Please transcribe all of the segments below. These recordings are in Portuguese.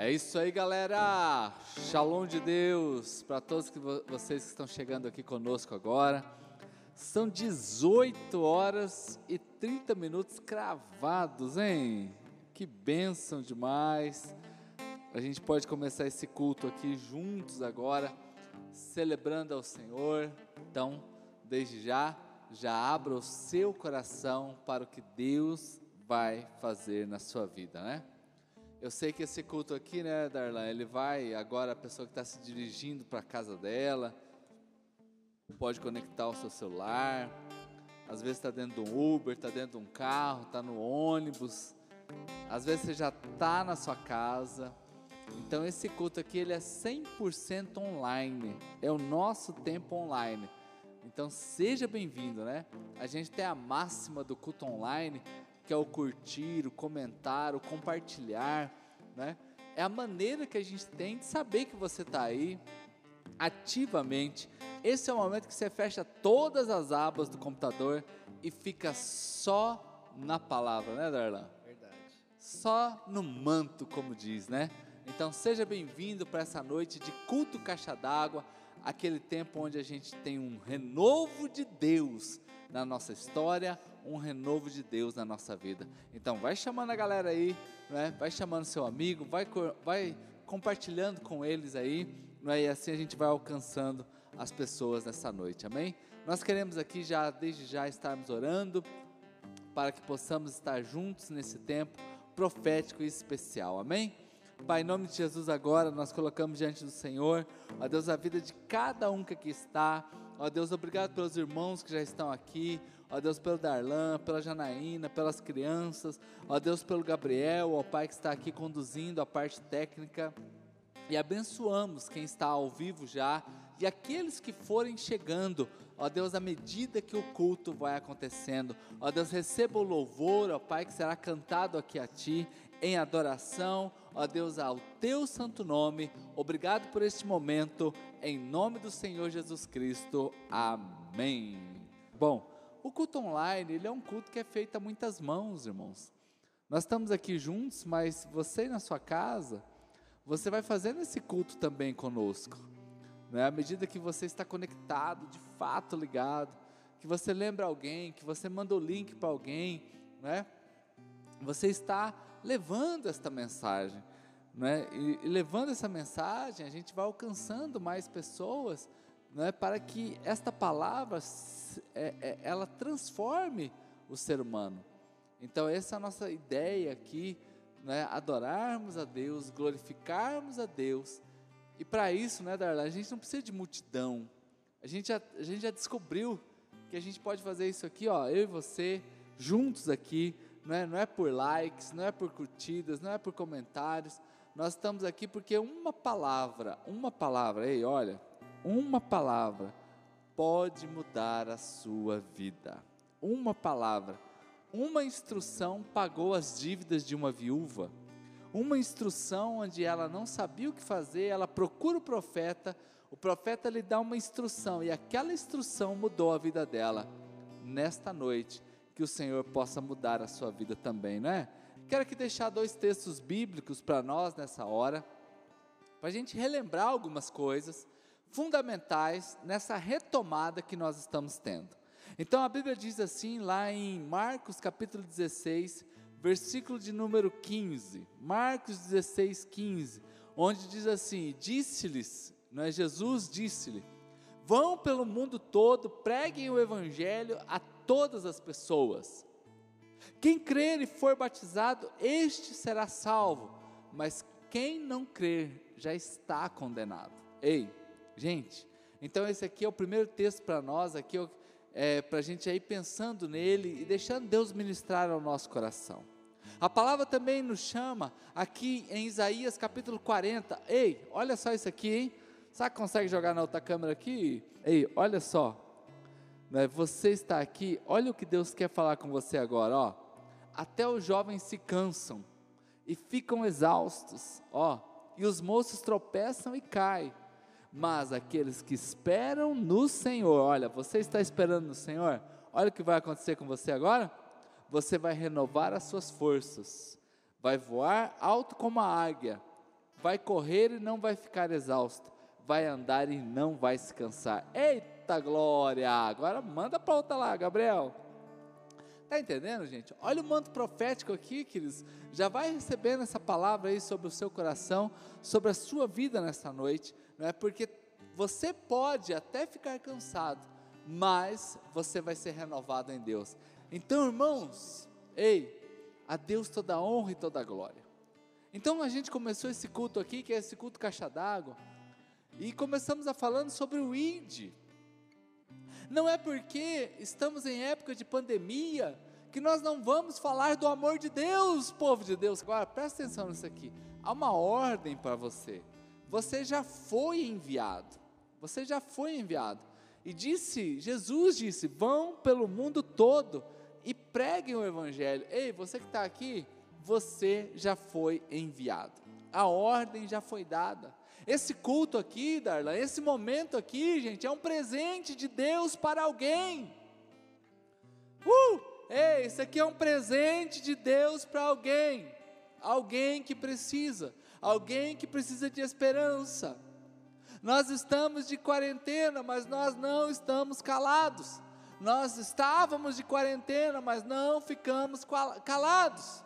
É isso aí, galera. Shalom de Deus para todos que vo vocês que estão chegando aqui conosco agora. São 18 horas e 30 minutos cravados, hein? Que bênção demais. A gente pode começar esse culto aqui juntos agora, celebrando ao Senhor. Então, desde já, já abra o seu coração para o que Deus vai fazer na sua vida, né? Eu sei que esse culto aqui, né, Darlan, ele vai agora a pessoa que está se dirigindo para a casa dela, pode conectar o seu celular, às vezes está dentro de um Uber, está dentro de um carro, está no ônibus, às vezes você já está na sua casa. Então esse culto aqui ele é 100% online, é o nosso tempo online. Então seja bem-vindo, né? A gente tem a máxima do culto online que é o curtir, o comentar, o compartilhar, né? É a maneira que a gente tem de saber que você está aí ativamente. Esse é o momento que você fecha todas as abas do computador e fica só na palavra, né, Darlan? Verdade. Só no manto, como diz, né? Então seja bem-vindo para essa noite de culto caixa d'água, aquele tempo onde a gente tem um renovo de Deus na nossa história, um renovo de Deus na nossa vida. Então, vai chamando a galera aí, né? vai chamando seu amigo, vai, vai compartilhando com eles aí, né? e assim a gente vai alcançando as pessoas nessa noite, amém? Nós queremos aqui já, desde já, estarmos orando para que possamos estar juntos nesse tempo profético e especial, amém? Pai, em nome de Jesus, agora nós colocamos diante do Senhor, ó Deus, a vida de cada um que aqui está, ó Deus, obrigado pelos irmãos que já estão aqui, ó Deus, pelo Darlan, pela Janaína, pelas crianças, ó Deus, pelo Gabriel, ó Pai que está aqui conduzindo a parte técnica, e abençoamos quem está ao vivo já, e aqueles que forem chegando, ó Deus, à medida que o culto vai acontecendo, ó Deus, receba o louvor, ó Pai, que será cantado aqui a Ti, em adoração, ó Deus, ao Teu santo nome, obrigado por este momento, em nome do Senhor Jesus Cristo, amém. Bom, o culto online, ele é um culto que é feito a muitas mãos, irmãos. Nós estamos aqui juntos, mas você na sua casa, você vai fazendo esse culto também conosco. Né? À medida que você está conectado, de fato ligado, que você lembra alguém, que você manda o link para alguém, né? Você está levando esta mensagem, né? E, e levando essa mensagem, a gente vai alcançando mais pessoas, né? Para que esta palavra é, é, ela transforme o ser humano. Então, essa é a nossa ideia aqui, né? adorarmos a Deus, glorificarmos a Deus. E para isso, né, Darla, a gente não precisa de multidão. A gente, já, a gente já descobriu que a gente pode fazer isso aqui, ó, eu e você, juntos aqui, não é, não é por likes, não é por curtidas, não é por comentários. Nós estamos aqui porque uma palavra, uma palavra, ei, olha, uma palavra pode mudar a sua vida. Uma palavra, uma instrução pagou as dívidas de uma viúva. Uma instrução onde ela não sabia o que fazer, ela procura o profeta, o profeta lhe dá uma instrução e aquela instrução mudou a vida dela. Nesta noite, que o Senhor possa mudar a sua vida também, não é? Quero aqui deixar dois textos bíblicos para nós nessa hora, para a gente relembrar algumas coisas fundamentais nessa retomada que nós estamos tendo. Então a Bíblia diz assim, lá em Marcos capítulo 16, versículo de número 15. Marcos 16, 15. Onde diz assim: Disse-lhes, não é? Jesus disse-lhe: Vão pelo mundo todo, preguem o evangelho a todas as pessoas. Quem crer e for batizado, este será salvo, mas quem não crer já está condenado. Ei, Gente, então esse aqui é o primeiro texto para nós, aqui é, para a gente ir pensando nele e deixando Deus ministrar ao nosso coração. A palavra também nos chama aqui em Isaías capítulo 40. Ei, olha só isso aqui, hein? Sabe consegue jogar na outra câmera aqui? Ei, olha só. Né? Você está aqui, olha o que Deus quer falar com você agora, ó. Até os jovens se cansam e ficam exaustos, ó. E os moços tropeçam e caem mas aqueles que esperam no Senhor, olha, você está esperando no Senhor, olha o que vai acontecer com você agora. Você vai renovar as suas forças, vai voar alto como a águia, vai correr e não vai ficar exausto, vai andar e não vai se cansar. Eita glória! Agora manda para outra lá, Gabriel. Tá entendendo, gente? Olha o manto profético aqui, queridos. Já vai recebendo essa palavra aí sobre o seu coração, sobre a sua vida nesta noite, não é? Porque você pode até ficar cansado, mas você vai ser renovado em Deus. Então, irmãos, ei, a Deus toda a honra e toda a glória. Então a gente começou esse culto aqui, que é esse culto caixa d'água, e começamos a falando sobre o ID. Não é porque estamos em época de pandemia que nós não vamos falar do amor de Deus, povo de Deus. Agora, presta atenção nisso aqui. Há uma ordem para você. Você já foi enviado. Você já foi enviado. E disse, Jesus disse: vão pelo mundo todo e preguem o Evangelho. Ei, você que está aqui, você já foi enviado. A ordem já foi dada. Esse culto aqui, Darla, esse momento aqui, gente, é um presente de Deus para alguém. Uh! Ei, isso aqui é um presente de Deus para alguém. Alguém que precisa, alguém que precisa de esperança. Nós estamos de quarentena, mas nós não estamos calados. Nós estávamos de quarentena, mas não ficamos calados.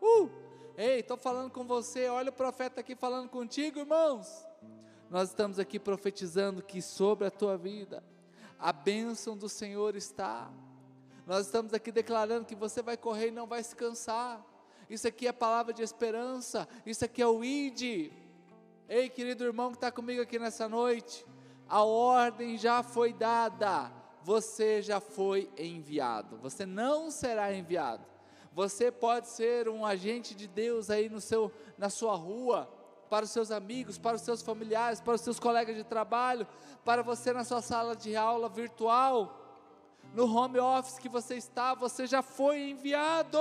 Uh! Ei, estou falando com você, olha o profeta aqui falando contigo, irmãos. Nós estamos aqui profetizando que sobre a tua vida a bênção do Senhor está. Nós estamos aqui declarando que você vai correr e não vai se cansar. Isso aqui é palavra de esperança. Isso aqui é o ID. Ei, querido irmão que está comigo aqui nessa noite, a ordem já foi dada. Você já foi enviado. Você não será enviado. Você pode ser um agente de Deus aí no seu, na sua rua, para os seus amigos, para os seus familiares, para os seus colegas de trabalho, para você na sua sala de aula virtual, no home office que você está, você já foi enviado.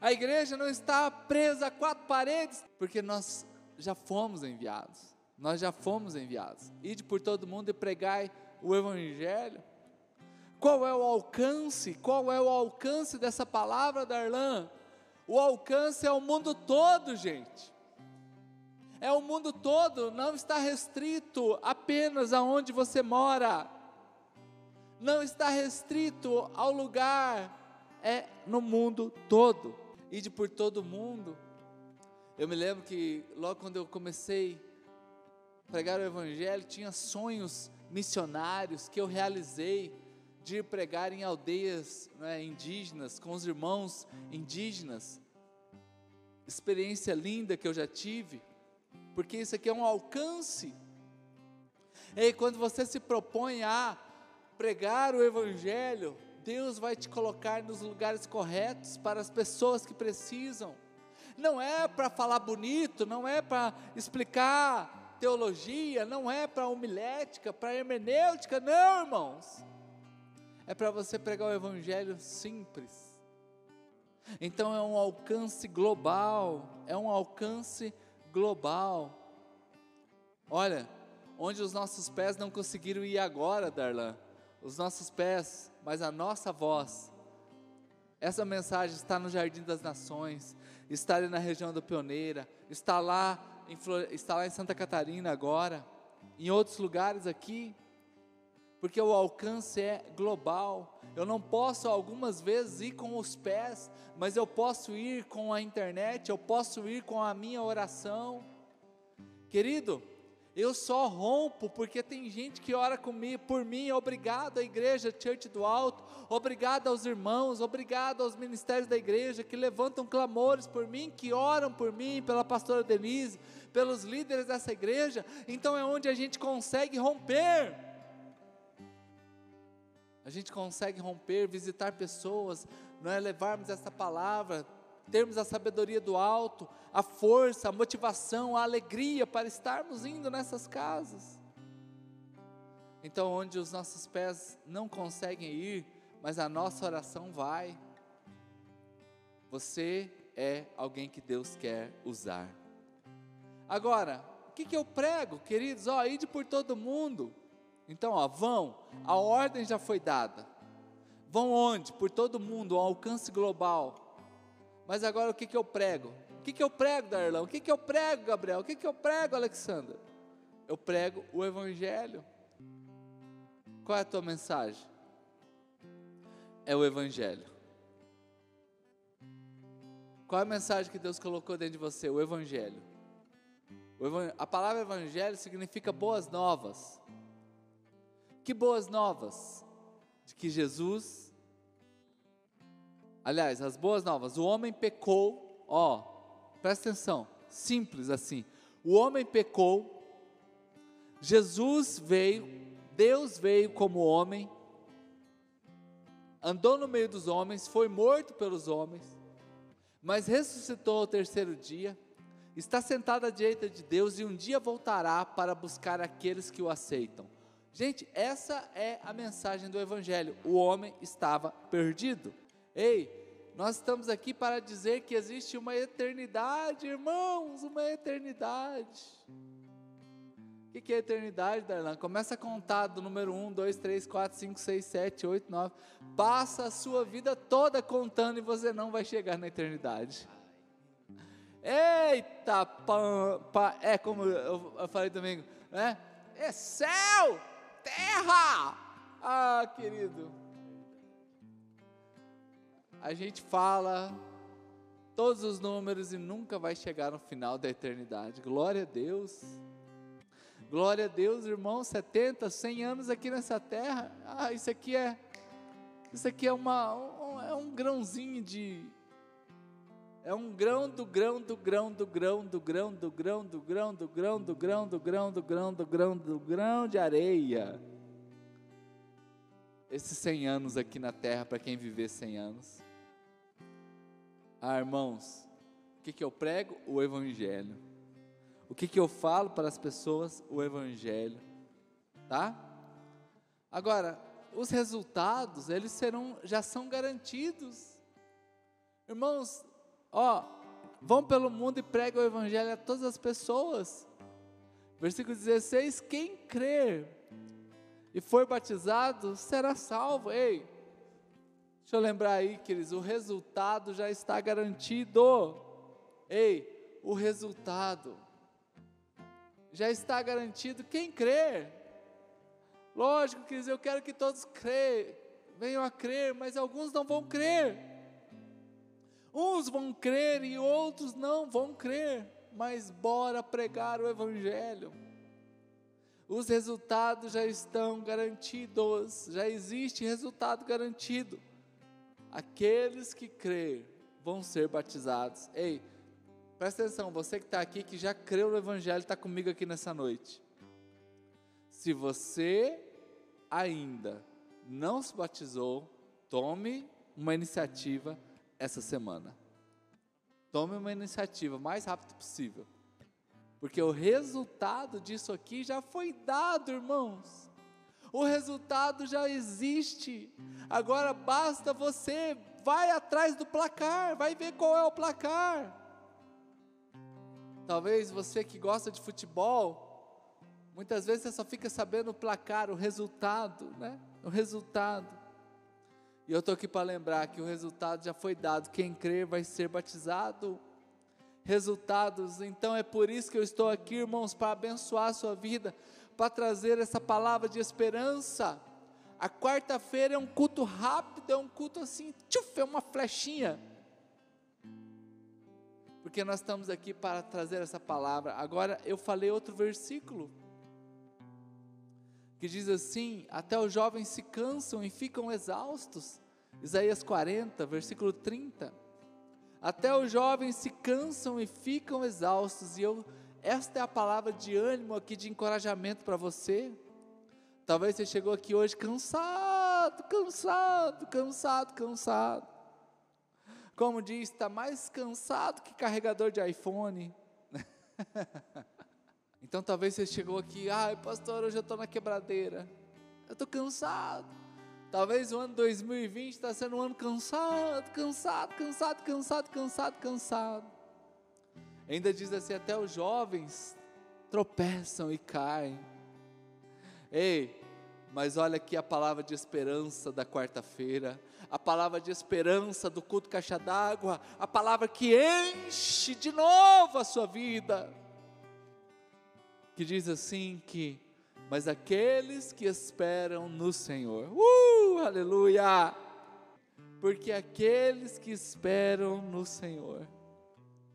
A igreja não está presa a quatro paredes, porque nós já fomos enviados. Nós já fomos enviados. Ide por todo mundo e pregai o evangelho. Qual é o alcance? Qual é o alcance dessa palavra, Darlan? O alcance é o mundo todo, gente. É o mundo todo, não está restrito apenas aonde você mora. Não está restrito ao lugar, é no mundo todo. E de por todo mundo. Eu me lembro que logo quando eu comecei a pregar o evangelho, tinha sonhos missionários que eu realizei de pregar em aldeias né, indígenas, com os irmãos indígenas. Experiência linda que eu já tive, porque isso aqui é um alcance. E quando você se propõe a pregar o Evangelho, Deus vai te colocar nos lugares corretos para as pessoas que precisam. Não é para falar bonito, não é para explicar teologia, não é para homilética, para hermenêutica, não, irmãos é para você pregar o evangelho simples. Então é um alcance global, é um alcance global. Olha, onde os nossos pés não conseguiram ir agora, Darlan, os nossos pés, mas a nossa voz. Essa mensagem está no Jardim das Nações, está ali na região do Pioneira, está lá em, está lá em Santa Catarina agora, em outros lugares aqui porque o alcance é global. Eu não posso algumas vezes ir com os pés, mas eu posso ir com a internet, eu posso ir com a minha oração. Querido, eu só rompo porque tem gente que ora comigo, por mim. Obrigado à igreja Church do Alto, obrigado aos irmãos, obrigado aos ministérios da igreja que levantam clamores por mim, que oram por mim, pela pastora Denise, pelos líderes dessa igreja. Então é onde a gente consegue romper a gente consegue romper, visitar pessoas, não é levarmos essa palavra, termos a sabedoria do alto, a força, a motivação, a alegria para estarmos indo nessas casas. Então, onde os nossos pés não conseguem ir, mas a nossa oração vai. Você é alguém que Deus quer usar. Agora, o que, que eu prego, queridos? Ó, ide por todo mundo. Então, ó, vão, a ordem já foi dada. Vão onde? Por todo mundo, um alcance global. Mas agora o que, que eu prego? O que, que, eu prego, Darlão? O que, que eu prego, Gabriel? O que, que eu prego, Alexandra? Eu prego o Evangelho. Qual é a tua mensagem? É o Evangelho. Qual é a mensagem que Deus colocou dentro de você? O evangelho a palavra Evangelho significa boas novas. Que boas novas? De que Jesus. Aliás, as boas novas. O homem pecou, ó, presta atenção, simples assim. O homem pecou, Jesus veio, Deus veio como homem, andou no meio dos homens, foi morto pelos homens, mas ressuscitou ao terceiro dia, está sentado à direita de Deus e um dia voltará para buscar aqueles que o aceitam. Gente, essa é a mensagem do Evangelho. O homem estava perdido. Ei, nós estamos aqui para dizer que existe uma eternidade, irmãos, uma eternidade. O que, é eternidade, Darlan? Começa a contar do número 1, 2, 3, 4, 5, 6, 7, 8, 9. Passa a sua vida toda contando e você não vai chegar na eternidade. Eita, pam, pam, é como eu falei domingo, né? É céu, terra. Ah, querido. A gente fala todos os números e nunca vai chegar no final da eternidade. Glória a Deus. Glória a Deus, irmão, 70, 100 anos aqui nessa terra. Ah, isso aqui é isso aqui é uma um, é um grãozinho de é um grão do grão do grão do grão do grão do grão do grão do grão do grão do grão do grão do grão do grão de areia. Esses 100 anos aqui na terra para quem viver 100 anos. Ah, irmãos, o que que eu prego? O evangelho. O que, que eu falo para as pessoas? O Evangelho, tá? Agora, os resultados, eles serão, já são garantidos. Irmãos, ó, vão pelo mundo e pregam o Evangelho a todas as pessoas. Versículo 16: Quem crer e for batizado será salvo. Ei, deixa eu lembrar aí, queridos, o resultado já está garantido. Ei, o resultado já está garantido quem crer. Lógico, que eu quero que todos crer, venham a crer, mas alguns não vão crer. Uns vão crer e outros não vão crer, mas bora pregar o Evangelho. Os resultados já estão garantidos, já existe resultado garantido. Aqueles que crer vão ser batizados. Ei, Presta atenção, você que está aqui, que já creu no Evangelho, está comigo aqui nessa noite. Se você ainda não se batizou, tome uma iniciativa essa semana. Tome uma iniciativa o mais rápido possível. Porque o resultado disso aqui já foi dado, irmãos. O resultado já existe. Agora basta você vai atrás do placar, vai ver qual é o placar. Talvez você que gosta de futebol, muitas vezes você só fica sabendo o placar, o resultado, né? O resultado. E eu estou aqui para lembrar que o resultado já foi dado. Quem crer vai ser batizado. Resultados, então é por isso que eu estou aqui, irmãos, para abençoar a sua vida, para trazer essa palavra de esperança. A quarta-feira é um culto rápido, é um culto assim, tchuf, é uma flechinha porque nós estamos aqui para trazer essa palavra. Agora eu falei outro versículo que diz assim: Até os jovens se cansam e ficam exaustos. Isaías 40, versículo 30. Até os jovens se cansam e ficam exaustos. E eu, esta é a palavra de ânimo aqui, de encorajamento para você. Talvez você chegou aqui hoje cansado, cansado, cansado, cansado como diz, está mais cansado que carregador de iPhone. então talvez você chegou aqui, ai pastor, hoje eu estou na quebradeira, eu estou cansado. Talvez o ano 2020 está sendo um ano cansado, cansado, cansado, cansado, cansado, cansado. Ainda diz assim, até os jovens tropeçam e caem. Ei, Mas olha aqui a palavra de esperança da quarta-feira, a palavra de esperança do culto caixa d'água, a palavra que enche de novo a sua vida. Que diz assim que mas aqueles que esperam no Senhor. Uh, aleluia! Porque aqueles que esperam no Senhor.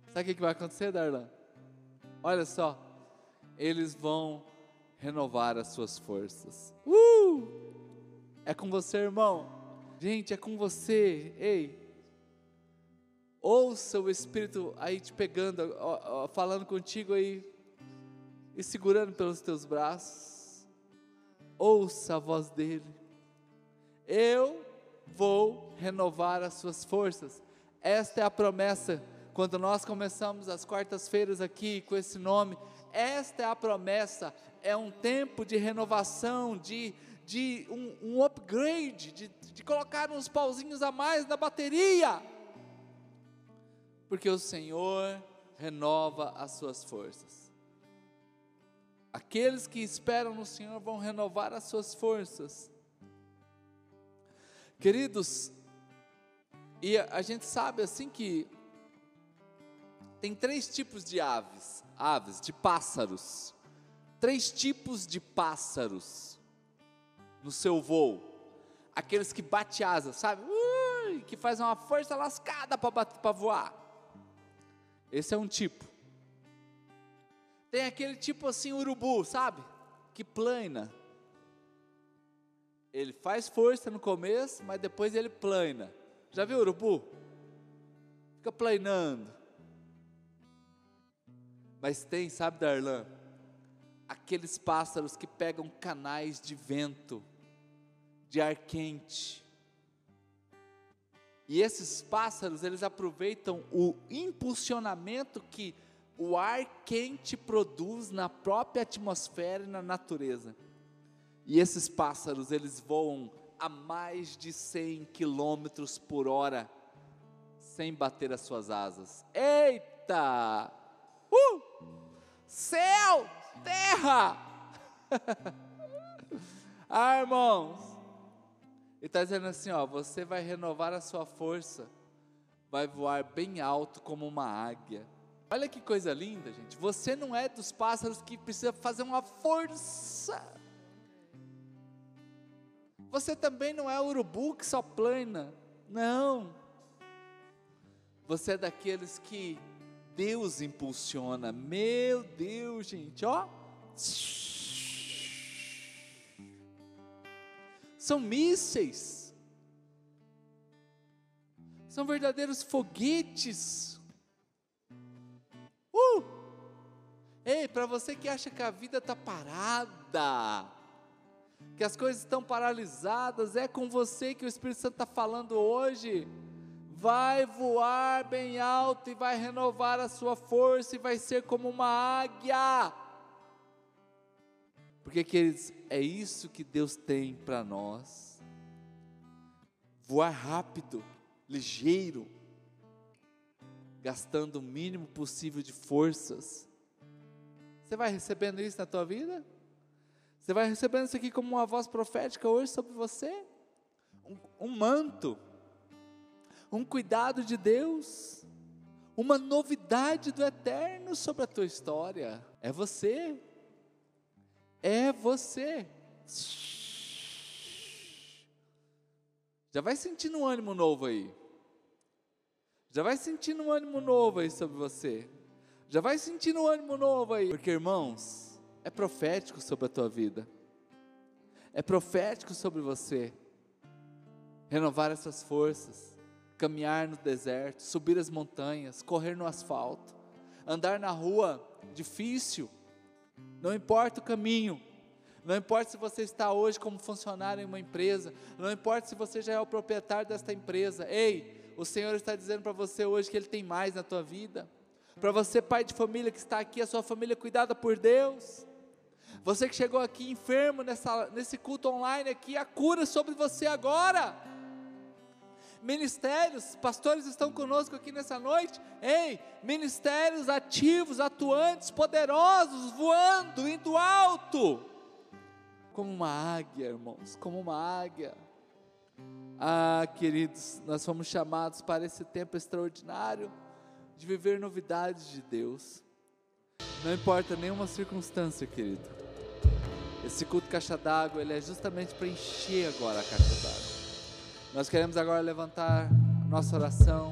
Sabe o que vai acontecer, Darlan? Olha só, eles vão renovar as suas forças. Uh! É com você, irmão. Gente, é com você. Ei, ouça o Espírito aí te pegando, ó, ó, falando contigo aí e segurando pelos teus braços. Ouça a voz dele. Eu vou renovar as suas forças. Esta é a promessa. Quando nós começamos as quartas-feiras aqui com esse nome, esta é a promessa. É um tempo de renovação, de, de um, um upgrade, de, de colocar uns pauzinhos a mais na bateria. Porque o Senhor renova as suas forças. Aqueles que esperam no Senhor vão renovar as suas forças. Queridos, e a, gente sabe assim que tem três tipos de aves, aves, de pássaros. Três tipos de pássaros no seu voo. Aqueles que bate asa, sabe? Ui, que faz uma força lascada para voar. Esse é um tipo. Tem aquele tipo assim, urubu, sabe? Que plana ele faz força no começo, mas depois ele plana. Já viu urubu? Fica planando. Mas tem, sabe, Darlan? Aqueles pássaros que pegam canais de vento, de ar quente. E esses pássaros, eles aproveitam o impulsionamento que o ar quente produz na própria atmosfera e na natureza. E esses pássaros, eles voam a mais de 100 quilômetros por hora, sem bater as suas asas. Eita! Uh! Céu! Terra! ah, irmãos! Ele está dizendo assim: ó, você vai renovar a sua força, vai voar bem alto como uma águia. Olha que coisa linda, gente. Você não é dos pássaros que precisa fazer uma força você também não é urubu que só plana. Não. Você é daqueles que Deus impulsiona. Meu Deus, gente, ó. São mísseis. São verdadeiros foguetes. Ei, para você que acha que a vida está parada, que as coisas estão paralisadas, é com você que o Espírito Santo está falando hoje. Vai voar bem alto e vai renovar a sua força e vai ser como uma águia. Porque, queridos, é isso que Deus tem para nós. Voar rápido, ligeiro, gastando o mínimo possível de forças. Você vai recebendo isso na tua vida? Você vai recebendo isso aqui como uma voz profética hoje sobre você, um, um manto, um cuidado de Deus, uma novidade do eterno sobre a tua história. É você, é você. Já vai sentindo um ânimo novo aí. Já vai sentindo um ânimo novo aí sobre você. Já vai sentindo um ânimo novo aí. Porque, irmãos, é profético sobre a tua vida, é profético sobre você. Renovar essas forças, caminhar no deserto, subir as montanhas, correr no asfalto, andar na rua difícil, não importa o caminho, não importa se você está hoje como funcionário em uma empresa, não importa se você já é o proprietário desta empresa, ei, o Senhor está dizendo para você hoje que Ele tem mais na tua vida. Para você, pai de família que está aqui, a sua família cuidada por Deus. Você que chegou aqui enfermo nessa, nesse culto online aqui, a cura sobre você agora. Ministérios, pastores estão conosco aqui nessa noite. Ei, ministérios ativos, atuantes, poderosos, voando, indo alto. como uma águia, irmãos, como uma águia. Ah, queridos, nós fomos chamados para esse tempo extraordinário de viver novidades de Deus. Não importa nenhuma circunstância, querido. Esse culto caixa d'água, ele é justamente para encher agora a caixa d'água. Nós queremos agora levantar nossa oração.